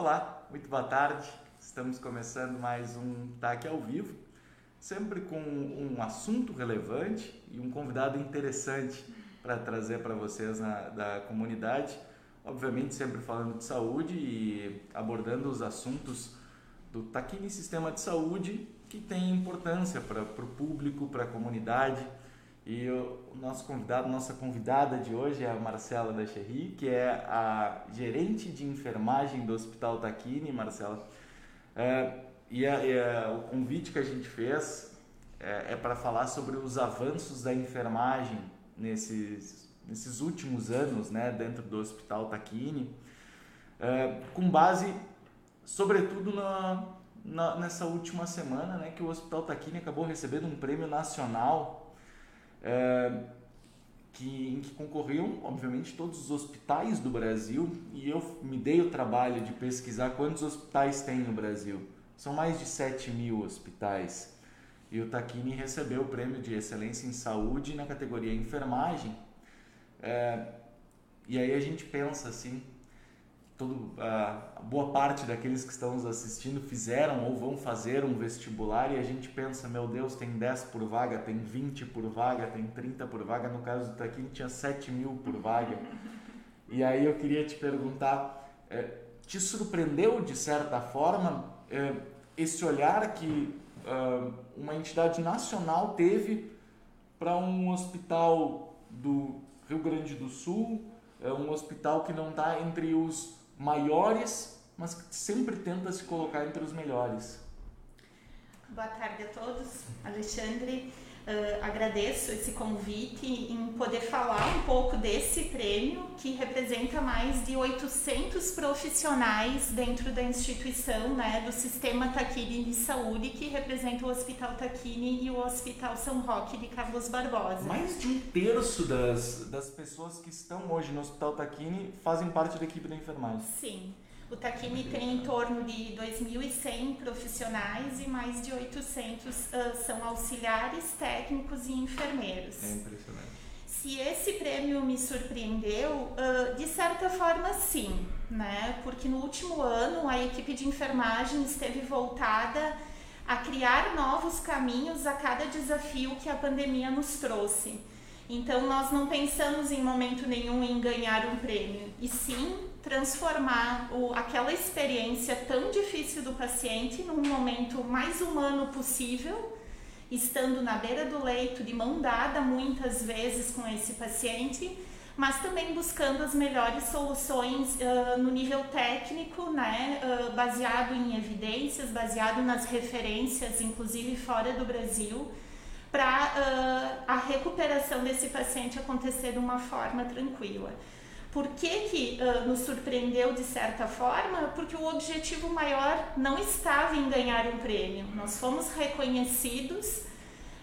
Olá, muito boa tarde. Estamos começando mais um TAC ao vivo, sempre com um assunto relevante e um convidado interessante para trazer para vocês na, da comunidade. Obviamente, sempre falando de saúde e abordando os assuntos do Taquini Sistema de Saúde que tem importância para o público, para a comunidade. E o, nosso convidado, nossa convidada de hoje é a Marcela da Cherry, que é a gerente de enfermagem do Hospital Taquini, Marcela. É, e, a, e a, o convite que a gente fez é, é para falar sobre os avanços da enfermagem nesses, nesses últimos anos né, dentro do Hospital Taquini, é, com base, sobretudo, na, na, nessa última semana né, que o Hospital Taquini acabou recebendo um prêmio nacional é, que, em que concorriam, obviamente, todos os hospitais do Brasil e eu me dei o trabalho de pesquisar quantos hospitais tem no Brasil. São mais de 7 mil hospitais. E o Taquini recebeu o prêmio de excelência em saúde na categoria enfermagem. É, e aí a gente pensa assim, todo, boa parte daqueles que estão nos assistindo fizeram ou vão fazer um vestibular e a gente pensa, meu Deus, tem 10 por vaga, tem 20 por vaga, tem 30 por vaga. No caso do Taquini tinha 7 mil por vaga. E aí eu queria te perguntar, é, te surpreendeu de certa forma é, esse olhar que uh, uma entidade nacional teve para um hospital do Rio Grande do Sul, é um hospital que não está entre os maiores, mas sempre tenta se colocar entre os melhores. Boa tarde a todos, Alexandre. Uh, agradeço esse convite em poder falar um pouco desse prêmio que representa mais de 800 profissionais dentro da instituição, né, do sistema Taquini de saúde que representa o Hospital Taquini e o Hospital São Roque de Carlos Barbosa. Mais de um terço das, das pessoas que estão hoje no Hospital Taquini fazem parte da equipe da enfermagem. Sim. O Taquini tem em torno de 2.100 profissionais e mais de 800 uh, são auxiliares, técnicos e enfermeiros. É impressionante. Se esse prêmio me surpreendeu, uh, de certa forma sim, né? Porque no último ano a equipe de enfermagem esteve voltada a criar novos caminhos a cada desafio que a pandemia nos trouxe. Então nós não pensamos em momento nenhum em ganhar um prêmio, e sim transformar o, aquela experiência tão difícil do paciente num momento mais humano possível, estando na beira do leito, de mão dada muitas vezes com esse paciente, mas também buscando as melhores soluções uh, no nível técnico, né, uh, baseado em evidências, baseado nas referências, inclusive fora do Brasil, para uh, a recuperação desse paciente acontecer de uma forma tranquila. Por que, que uh, nos surpreendeu de certa forma? Porque o objetivo maior não estava em ganhar um prêmio. Nós fomos reconhecidos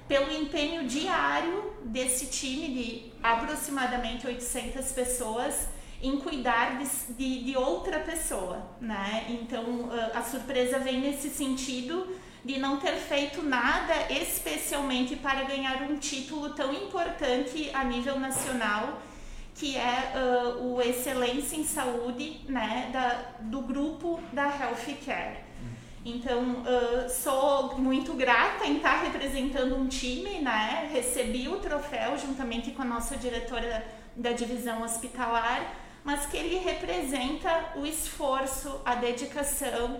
pelo empenho diário desse time de aproximadamente 800 pessoas em cuidar de, de, de outra pessoa, né? Então uh, a surpresa vem nesse sentido de não ter feito nada especialmente para ganhar um título tão importante a nível nacional que é uh, o Excelência em Saúde né, da, do grupo da Healthcare. Então, uh, sou muito grata em estar representando um time, né? Recebi o troféu juntamente com a nossa diretora da divisão hospitalar, mas que ele representa o esforço, a dedicação,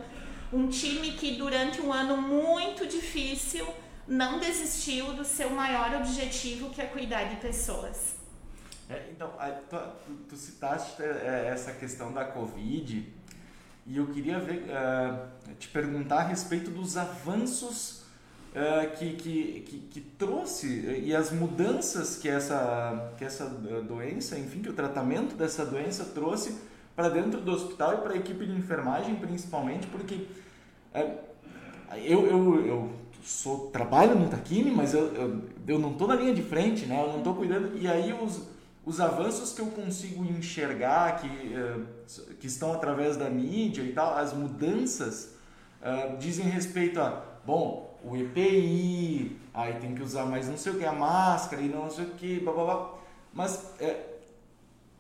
um time que durante um ano muito difícil não desistiu do seu maior objetivo, que é cuidar de pessoas. É, então, tu, tu, citaste é, essa questão da Covid e eu queria ver, uh, te perguntar a respeito dos avanços uh, que, que, que, que, trouxe e as mudanças que essa, que essa doença, enfim, que o tratamento dessa doença trouxe para dentro do hospital e para a equipe de enfermagem principalmente, porque uh, eu, eu, eu sou, trabalho no Taquini, mas eu, eu, eu não estou na linha de frente, né? eu não estou cuidando, e aí os os avanços que eu consigo enxergar que, uh, que estão através da mídia e tal, as mudanças uh, dizem respeito a, bom, o EPI, aí tem que usar mais não sei o que, a máscara e não sei o que, blá blá blá. Mas é,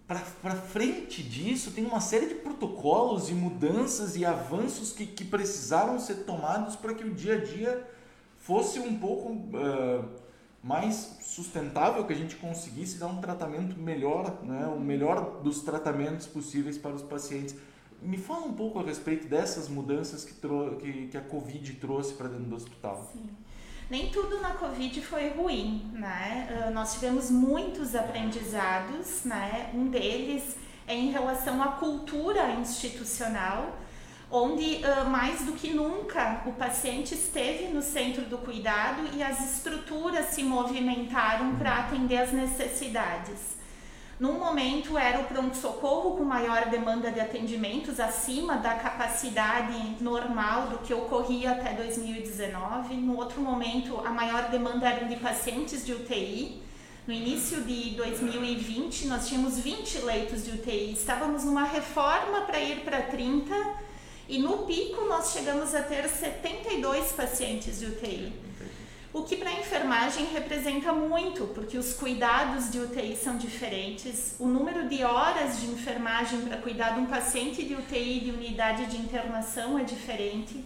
para frente disso, tem uma série de protocolos e mudanças e avanços que, que precisaram ser tomados para que o dia a dia fosse um pouco uh, mais sustentável, que a gente conseguisse dar um tratamento melhor, né, o melhor dos tratamentos possíveis para os pacientes. Me fala um pouco a respeito dessas mudanças que, que, que a Covid trouxe para dentro do hospital. Sim. Nem tudo na Covid foi ruim, né? Uh, nós tivemos muitos aprendizados, né? Um deles é em relação à cultura institucional, onde mais do que nunca o paciente esteve no centro do cuidado e as estruturas se movimentaram para atender as necessidades. Num momento era o pronto-socorro com maior demanda de atendimentos, acima da capacidade normal do que ocorria até 2019. No outro momento, a maior demanda era de pacientes de UTI. No início de 2020, nós tínhamos 20 leitos de UTI. Estávamos numa reforma para ir para 30 e no pico nós chegamos a ter 72 pacientes de UTI. O que para a enfermagem representa muito, porque os cuidados de UTI são diferentes, o número de horas de enfermagem para cuidar de um paciente de UTI de unidade de internação é diferente,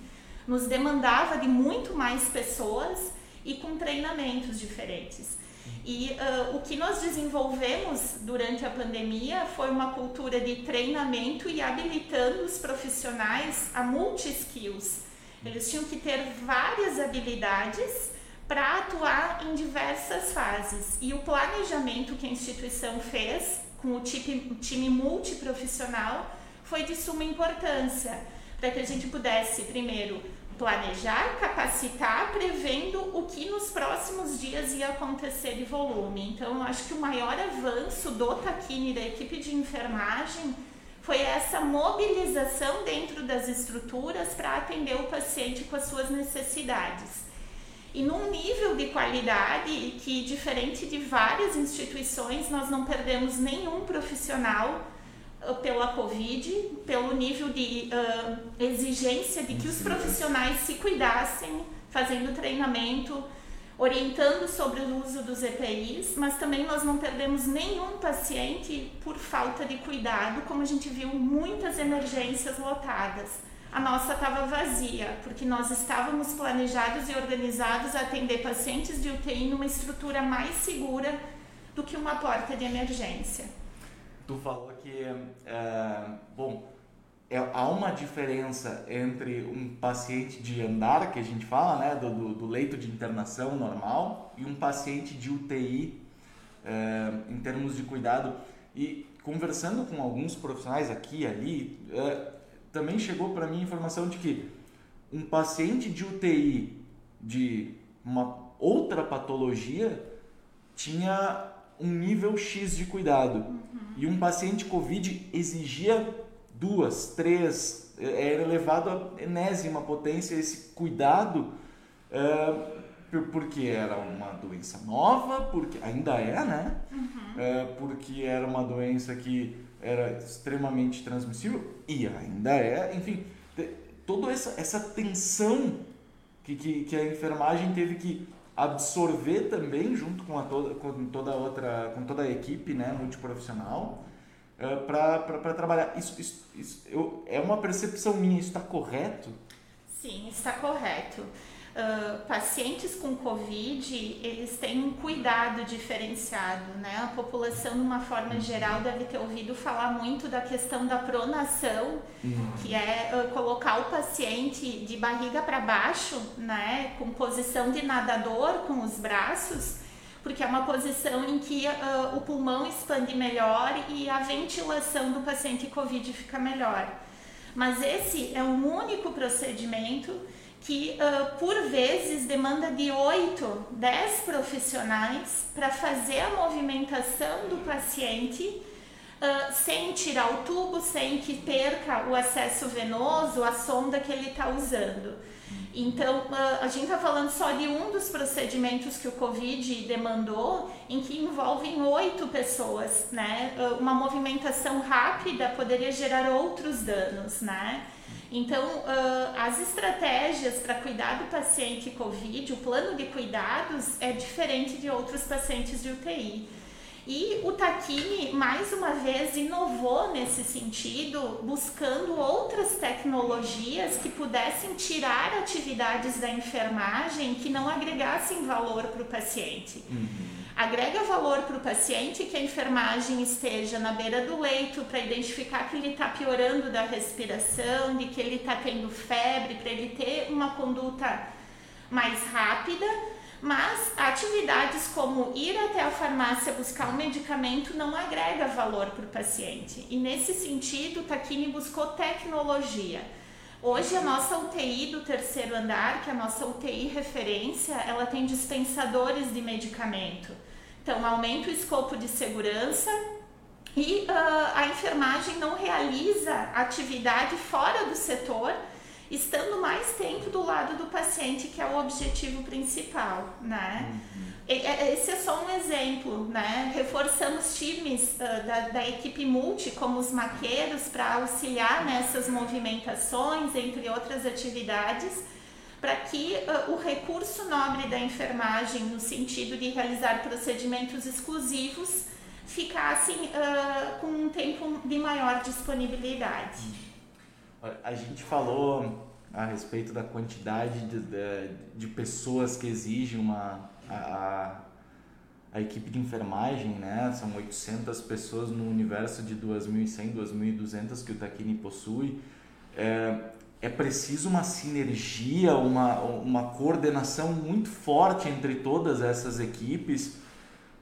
nos demandava de muito mais pessoas e com treinamentos diferentes. E uh, o que nós desenvolvemos durante a pandemia foi uma cultura de treinamento e habilitando os profissionais a multi-skills. Eles tinham que ter várias habilidades para atuar em diversas fases. E o planejamento que a instituição fez com o time, time multiprofissional foi de suma importância para que a gente pudesse, primeiro, planejar, capacitar, prevendo o que nos próximos dias ia acontecer de volume. Então, eu acho que o maior avanço do Taquini, da equipe de enfermagem, foi essa mobilização dentro das estruturas para atender o paciente com as suas necessidades e num nível de qualidade que, diferente de várias instituições, nós não perdemos nenhum profissional pela Covid, pelo nível de uh, exigência de que os profissionais se cuidassem, fazendo treinamento, orientando sobre o uso dos EPIs, mas também nós não perdemos nenhum paciente por falta de cuidado, como a gente viu muitas emergências lotadas a nossa estava vazia, porque nós estávamos planejados e organizados a atender pacientes de UTI numa estrutura mais segura do que uma porta de emergência. Tu falou que, é, bom, é, há uma diferença entre um paciente de andar, que a gente fala, né, do, do leito de internação normal, e um paciente de UTI é, em termos de cuidado. E conversando com alguns profissionais aqui e ali, é, também chegou para mim a informação de que um paciente de UTI de uma outra patologia tinha um nível X de cuidado uhum. e um paciente COVID exigia duas, três, era elevado a enésima potência esse cuidado uh, porque era uma doença nova, porque ainda é, né? Uhum. Uh, porque era uma doença que era extremamente transmissível e ainda é, enfim, toda essa, essa tensão que, que, que a enfermagem teve que absorver também junto com, a toda, com toda outra, com toda a equipe, né, multiprofissional, uh, eh, para trabalhar. Isso, isso, isso eu, é uma percepção minha, isso está correto? Sim, está correto. Uh, pacientes com Covid, eles têm um cuidado diferenciado, né? A população, de uma forma geral, deve ter ouvido falar muito da questão da pronação, uhum. que é uh, colocar o paciente de barriga para baixo, né? Com posição de nadador, com os braços, porque é uma posição em que uh, o pulmão expande melhor e a ventilação do paciente Covid fica melhor. Mas esse é um único procedimento que uh, por vezes demanda de 8, 10 profissionais para fazer a movimentação do paciente uh, sem tirar o tubo, sem que perca o acesso venoso, a sonda que ele está usando. Então, uh, a gente está falando só de um dos procedimentos que o Covid demandou, em que envolvem oito pessoas, né? uma movimentação rápida poderia gerar outros danos, né? Então, uh, as estratégias para cuidar do paciente COVID, o plano de cuidados é diferente de outros pacientes de UTI. E o Taquini, mais uma vez, inovou nesse sentido, buscando outras tecnologias que pudessem tirar atividades da enfermagem que não agregassem valor para o paciente. Uhum. Agrega valor para o paciente que a enfermagem esteja na beira do leito para identificar que ele está piorando da respiração, de que ele está tendo febre, para ele ter uma conduta mais rápida mas atividades como ir até a farmácia buscar um medicamento não agrega valor para o paciente. E nesse sentido, Taquini buscou tecnologia. Hoje a nossa UTI do terceiro andar, que é a nossa UTI referência, ela tem dispensadores de medicamento. Então aumenta o escopo de segurança e uh, a enfermagem não realiza atividade fora do setor estando mais tempo do lado do paciente, que é o objetivo principal, né? Uhum. Esse é só um exemplo, né? Reforçamos times uh, da, da, equipe multi, como os maqueiros, para auxiliar nessas movimentações, entre outras atividades, para que uh, o recurso nobre da enfermagem, no sentido de realizar procedimentos exclusivos, ficassem uh, com um tempo de maior disponibilidade. A gente falou a respeito da quantidade de, de, de pessoas que exigem uma, a, a, equipe de enfermagem, né? São 800 pessoas no universo de 2.100, 2.200 que o Taquini possui. É, é preciso uma sinergia, uma, uma coordenação muito forte entre todas essas equipes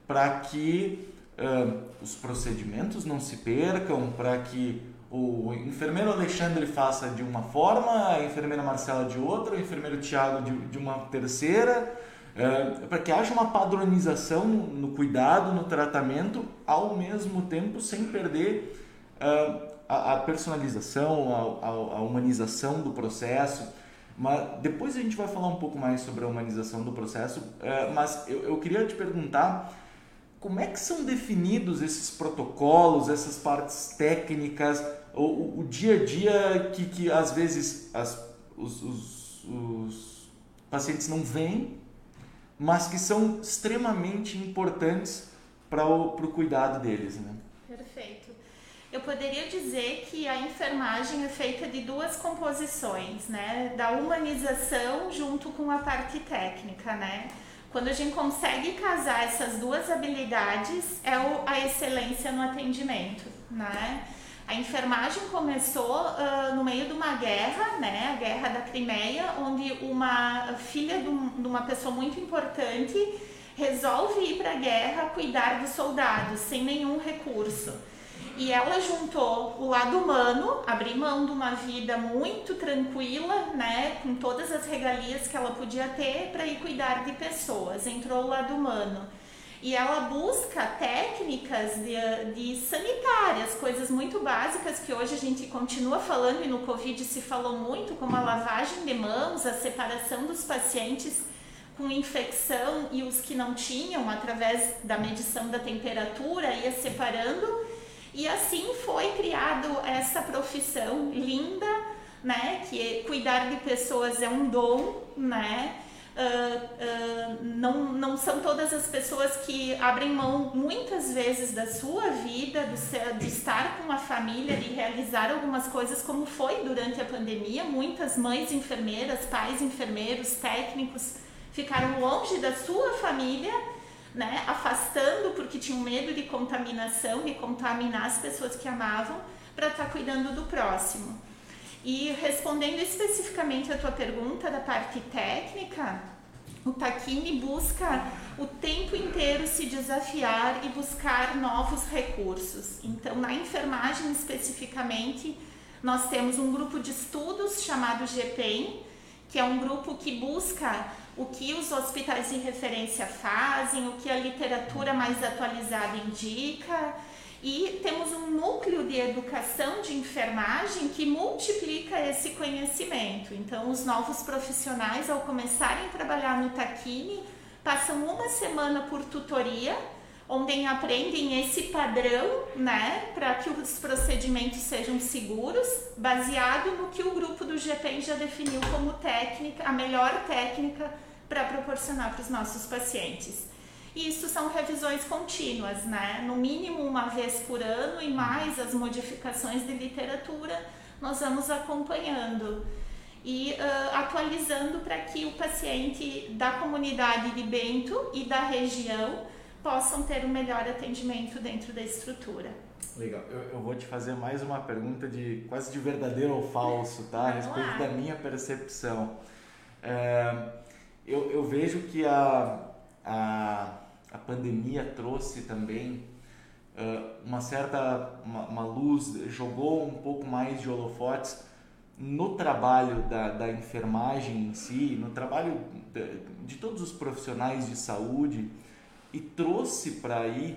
para que uh, os procedimentos não se percam, para que o enfermeiro Alexandre faça de uma forma, a enfermeira Marcela de outra, o enfermeiro Tiago de, de uma terceira, é, para que haja uma padronização no, cuidado, no tratamento, ao mesmo tempo sem perder é, a, a, personalização, a, a, humanização do processo. Mas depois a gente vai falar um pouco mais sobre a humanização do processo, é, mas eu, eu queria te perguntar como é que são definidos esses protocolos, essas partes técnicas, o, o dia a dia que, que às vezes as, os, os, os pacientes não veem, mas que são extremamente importantes para o pro cuidado deles. Né? Perfeito. Eu poderia dizer que a enfermagem é feita de duas composições, né? Da humanização junto com a parte técnica, né? Quando a gente consegue casar essas duas habilidades, é a excelência no atendimento, né? A enfermagem começou uh, no meio de uma guerra, né, a guerra da Crimeia, onde uma filha de, um, de uma pessoa muito importante resolve ir para a guerra cuidar dos soldados sem nenhum recurso. E ela juntou o lado humano, abrir mão de uma vida muito tranquila, né, com todas as regalias que ela podia ter para ir cuidar de pessoas. Entrou o lado humano e ela busca técnicas de, de, sanitárias, coisas muito básicas que hoje a gente continua falando e no Covid se falou muito, como a lavagem de mãos, a separação dos pacientes com infecção e os que não tinham, através da medição da temperatura, ia separando. E assim foi criado essa profissão linda, né? Que cuidar de pessoas é um dom, né? Uh, uh, não, não são todas as pessoas que abrem mão muitas vezes da sua vida, do, de estar com a família, de realizar algumas coisas como foi durante a pandemia. Muitas mães enfermeiras, pais enfermeiros, técnicos ficaram longe da sua família, né, afastando porque tinham medo de contaminação, de contaminar as pessoas que amavam, para estar tá cuidando do próximo. E respondendo especificamente a tua pergunta da parte técnica, o Taquini busca o tempo inteiro se desafiar e buscar novos recursos. Então, na enfermagem especificamente, nós temos um grupo de estudos chamado GPEM, que é um grupo que busca o que os hospitais de referência fazem, o que a literatura mais atualizada indica, e temos um núcleo de educação de enfermagem que multiplica esse conhecimento. Então, os novos profissionais, ao começarem a trabalhar no Taquini, passam uma semana por tutoria, onde aprendem esse padrão, né, para que os procedimentos sejam seguros, baseado no que o grupo do GPEM já definiu como técnica, a melhor técnica para proporcionar para os nossos pacientes. E isso são revisões contínuas, né? No mínimo uma vez por ano e mais as modificações de literatura nós vamos acompanhando e uh, atualizando para que o paciente da comunidade de Bento e da região possam ter um melhor atendimento dentro da estrutura. Legal, eu, eu, vou te fazer mais uma pergunta de quase de verdadeiro ou falso, tá? A respeito da minha percepção. É, eu, eu vejo que a, a, a pandemia trouxe também uh, uma certa uma, uma luz, jogou um pouco mais de holofotes no trabalho da, da enfermagem em si, no trabalho de, de todos os profissionais de saúde e trouxe para aí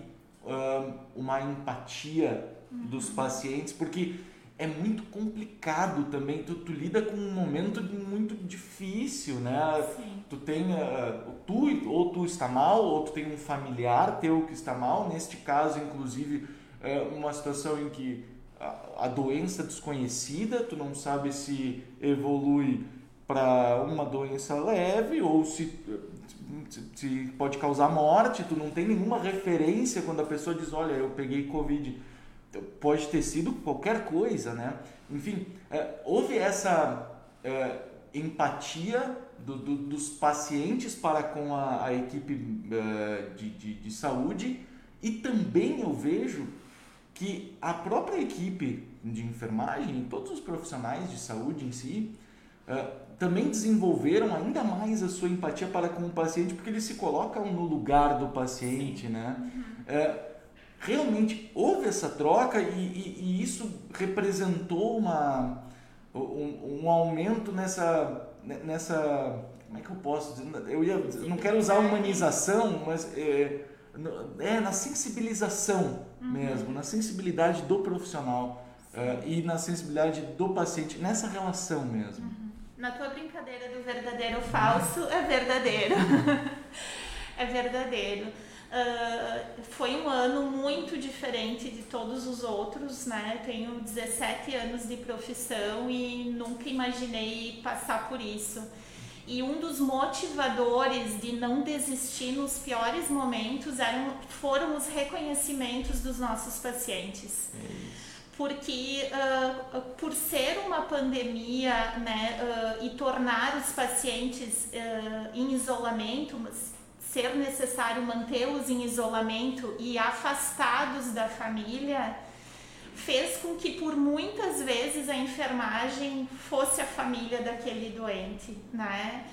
uma empatia uhum. dos pacientes, porque é muito complicado também, tu, tu, lida com um momento muito difícil, né? Sim. Tu tem, uh, tu, ou tu está mal, ou tu tem um familiar teu que está mal, neste caso, inclusive, é uma situação em que a, doença desconhecida, tu não sabe se evolui para uma doença leve ou se, se pode causar morte, tu não tem nenhuma referência quando a pessoa diz, olha, eu peguei Covid. Pode ter sido qualquer coisa, né? Enfim, é, houve essa é, empatia do, do, dos pacientes para com a, a equipe é, de, de, de saúde e também eu vejo que a própria equipe de enfermagem, todos os profissionais de saúde em si, uh, também desenvolveram ainda mais a sua empatia para com o paciente, porque eles se colocam no lugar do paciente, né? Uh, realmente houve essa troca e, e, e isso representou uma, um, um, aumento nessa, nessa. Como é que eu posso dizer? Eu, ia, não quero usar humanização, mas. É, é na sensibilização uhum. mesmo, na sensibilidade do profissional uh, e na sensibilidade do paciente, nessa relação mesmo. Uhum. Na tua brincadeira do verdadeiro ou falso, é verdadeiro. é verdadeiro. Uh, foi um ano muito diferente de todos os outros, né? Tenho 17 anos de profissão e nunca imaginei passar por isso. E um dos motivadores de não desistir nos piores momentos eram, foram os reconhecimentos dos nossos pacientes. É porque uh, por ser uma pandemia né, uh, e tornar os pacientes uh, em isolamento, ser necessário mantê-los em isolamento e afastados da família, fez com que por muitas vezes a enfermagem fosse a família daquele doente, né?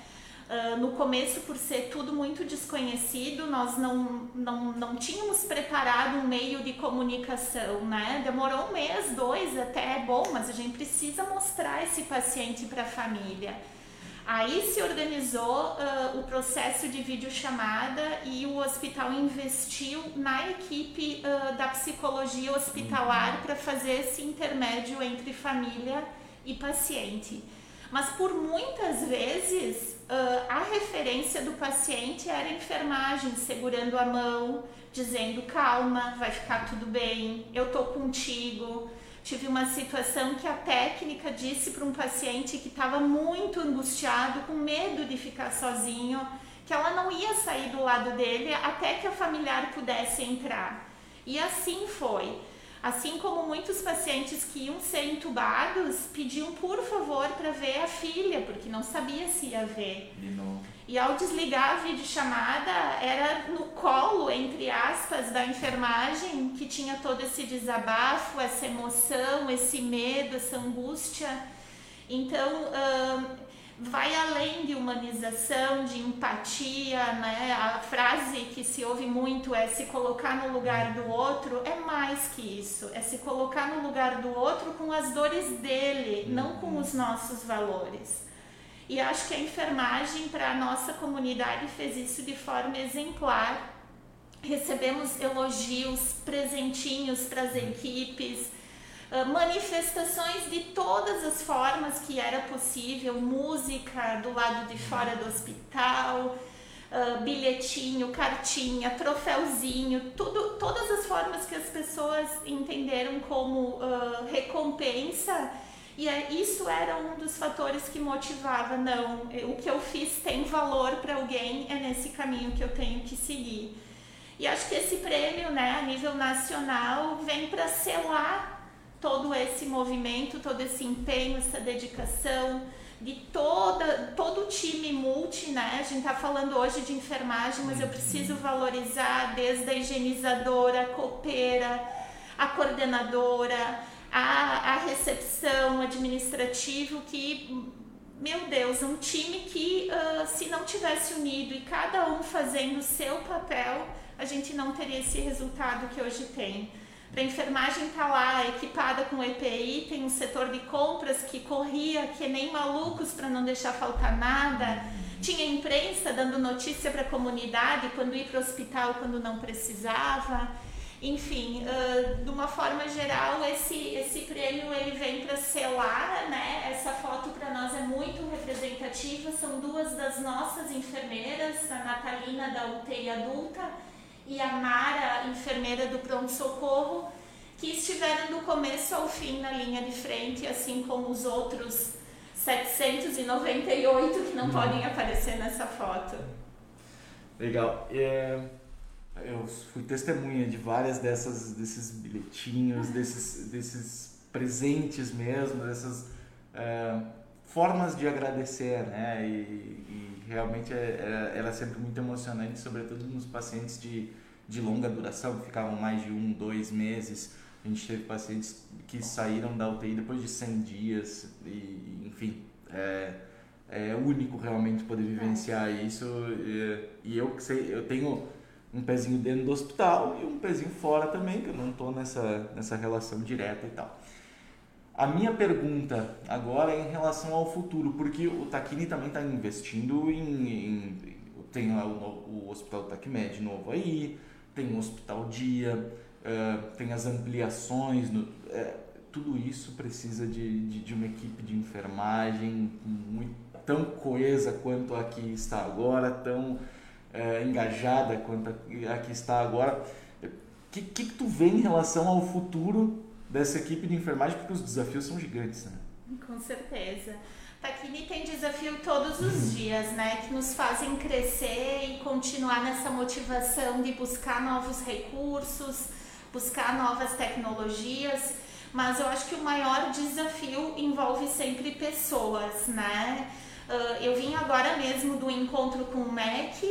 Uh, no começo, por ser tudo muito desconhecido, nós não, não, não tínhamos preparado um meio de comunicação, né? Demorou um mês, dois, até é bom, mas a gente precisa mostrar esse paciente para a família. Aí se organizou uh, o processo de videochamada e o hospital investiu na equipe uh, da psicologia hospitalar para fazer esse intermédio entre família e paciente. Mas por muitas vezes uh, a referência do paciente era a enfermagem, segurando a mão, dizendo calma, vai ficar tudo bem, eu tô contigo. Tive uma situação que a técnica disse para um paciente que estava muito angustiado, com medo de ficar sozinho, que ela não ia sair do lado dele até que a familiar pudesse entrar. E assim foi. Assim como muitos pacientes que iam ser entubados pediam por favor para ver a filha, porque não sabia se ia ver. E ao desligar a videochamada, era no colo, entre aspas, da enfermagem que tinha todo esse desabafo, essa emoção, esse medo, essa angústia. Então, vai além de humanização, de empatia, né? A frase que se ouve muito é se colocar no lugar do outro, é mais que isso, é se colocar no lugar do outro com as dores dele, não com os nossos valores. E acho que a enfermagem para a nossa comunidade fez isso de forma exemplar. Recebemos elogios, presentinhos para as equipes, manifestações de todas as formas que era possível, música do lado de fora do hospital, uh, bilhetinho, cartinha, troféuzinho, tudo, todas as formas que as pessoas entenderam como uh, recompensa. E é, isso era um dos fatores que motivava, não, o que eu fiz tem valor para alguém, é nesse caminho que eu tenho que seguir. E acho que esse prêmio, né, a nível nacional, vem para selar todo esse movimento, todo esse empenho, essa dedicação de toda, todo o time multi, né? A gente está falando hoje de enfermagem, mas eu preciso valorizar desde a higienizadora, a copeira, a coordenadora, a, a recepção, administrativo, que, meu Deus, um time que uh, se não tivesse unido e cada um fazendo o seu papel, a gente não teria esse resultado que hoje tem. A enfermagem está lá equipada com EPI, tem um setor de compras que corria que nem malucos para não deixar faltar nada. Tinha imprensa dando notícia para a comunidade quando ir para o hospital quando não precisava. Enfim, uh, de uma forma geral, esse, esse prêmio ele vem para selar, né? Essa foto para nós é muito representativa. São duas das nossas enfermeiras, a Natalina da UTI adulta e a Mara, enfermeira do pronto-socorro, que estiveram do começo ao fim na linha de frente, assim como os outros 798 que não hum. podem aparecer nessa foto. Legal. É, eu fui testemunha de várias dessas desses bilhetinhos, desses, desses presentes mesmo, dessas é, formas de agradecer, né? E, e realmente é, é, era sempre muito emocionante, sobretudo nos pacientes de de longa duração, que ficavam mais de um, dois meses. A gente teve pacientes que saíram da UTI depois de 100 dias, e, enfim, é, é único realmente poder vivenciar isso. E, e eu sei, eu tenho um pezinho dentro do hospital e um pezinho fora também, que eu não estou nessa, nessa relação direta e tal. A minha pergunta agora é em relação ao futuro, porque o Taquini também está investindo em, em, tem o, o Hospital Taquimed novo aí, tem o hospital dia, uh, tem as ampliações, no, uh, tudo isso precisa de, de, de, uma equipe de enfermagem muito, tão coesa quanto a que está agora, tão uh, engajada quanto a que está agora. O que, que, que tu vê em relação ao futuro dessa equipe de enfermagem? Porque os desafios são gigantes, né? Com certeza. Taquini tem desafio todos os dias, né? Que nos fazem crescer e continuar nessa motivação de buscar novos recursos, buscar novas tecnologias. Mas eu acho que o maior desafio envolve sempre pessoas, né? Uh, eu vim agora mesmo do encontro com o MEC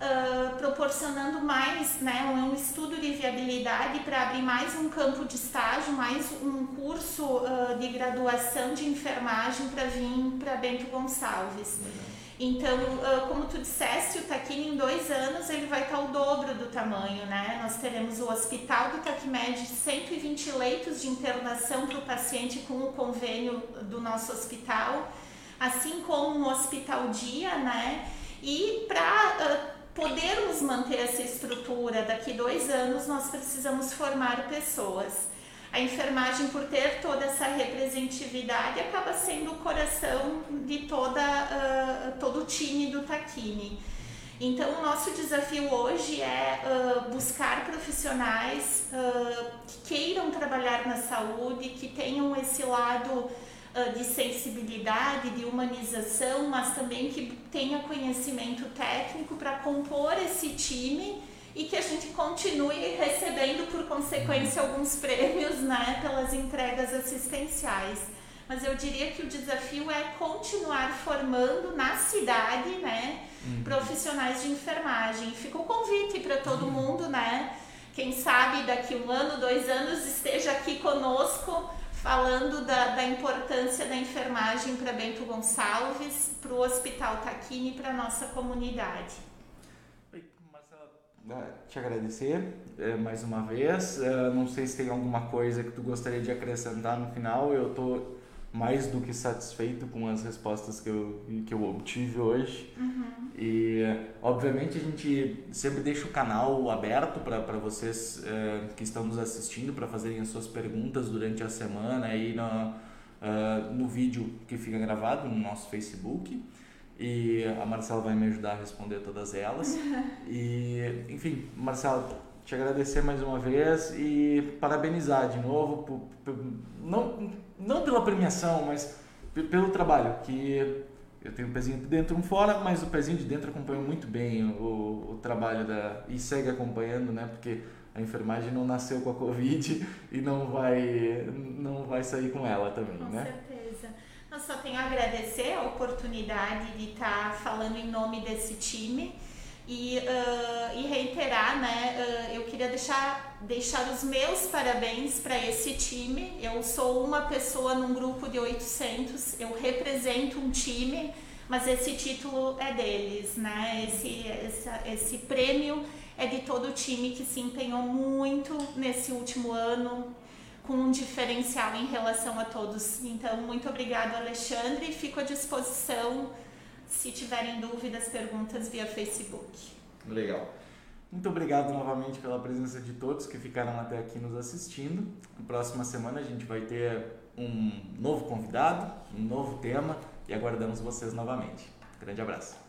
uh, proporcionando mais, né, um estudo de viabilidade para abrir mais um campo de estágio, mais um curso uh, de graduação de enfermagem para vir para Bento Gonçalves. Então, como tu disseste, o Taquini em dois anos ele vai estar o dobro do tamanho, né? Nós teremos o Hospital do Taquimed 120 leitos de internação para o paciente com o convênio do nosso hospital, assim como um hospital dia, né? E para podermos manter essa estrutura daqui dois anos, nós precisamos formar pessoas. A enfermagem, por ter toda essa representatividade, acaba sendo o coração de toda, uh, todo o time do Taquini. Então, o nosso desafio hoje é uh, buscar profissionais uh, que queiram trabalhar na saúde, que tenham esse lado de sensibilidade, de humanização, mas também que tenha conhecimento técnico para compor esse time e que a gente continue recebendo por consequência alguns prêmios, né, pelas entregas assistenciais. Mas eu diria que o desafio é continuar formando na cidade, né, uhum. profissionais de enfermagem. Fica o convite para todo uhum. mundo, né? Quem sabe daqui um ano, dois anos esteja aqui conosco falando da, da importância da enfermagem para Bento Gonçalves, para o Hospital Taquini e para a nossa comunidade. Marcela, ah, te agradecer é, mais uma vez. É, não sei se tem alguma coisa que tu gostaria de acrescentar no final. Eu estou mais do que satisfeito com as respostas que eu, que eu obtive hoje. Uhum. E, obviamente, a gente sempre deixa o canal aberto para vocês é, que estão nos assistindo para fazerem as suas perguntas durante a semana aí no, uh, no vídeo que fica gravado no nosso Facebook. E a Marcela vai me ajudar a responder todas elas. e, enfim, Marcela, te agradecer mais uma vez e parabenizar de novo, por, por, não, não pela premiação, mas pelo trabalho, que eu tenho um pezinho de dentro e um fora, mas o pezinho de dentro acompanha muito bem o, o trabalho da e segue acompanhando, né? Porque a enfermagem não nasceu com a Covid e não vai, não vai sair com ela também, com né? Com certeza. Eu só tenho a agradecer a oportunidade de estar falando em nome desse time e, uh, e reiterar, né? Uh, eu queria deixar, deixar os meus parabéns para esse time. Eu sou uma pessoa num grupo de 800, eu represento um time, mas esse título é deles, né? Esse, esse, esse prêmio é de todo o time que se empenhou muito nesse último ano com um diferencial em relação a todos. Então, muito obrigado, Alexandre. Fico à disposição se tiverem dúvidas, perguntas via Facebook. Legal. Muito obrigado novamente pela presença de todos que ficaram até aqui nos assistindo. Na próxima semana a gente vai ter um novo convidado, um novo tema e aguardamos vocês novamente. Grande abraço.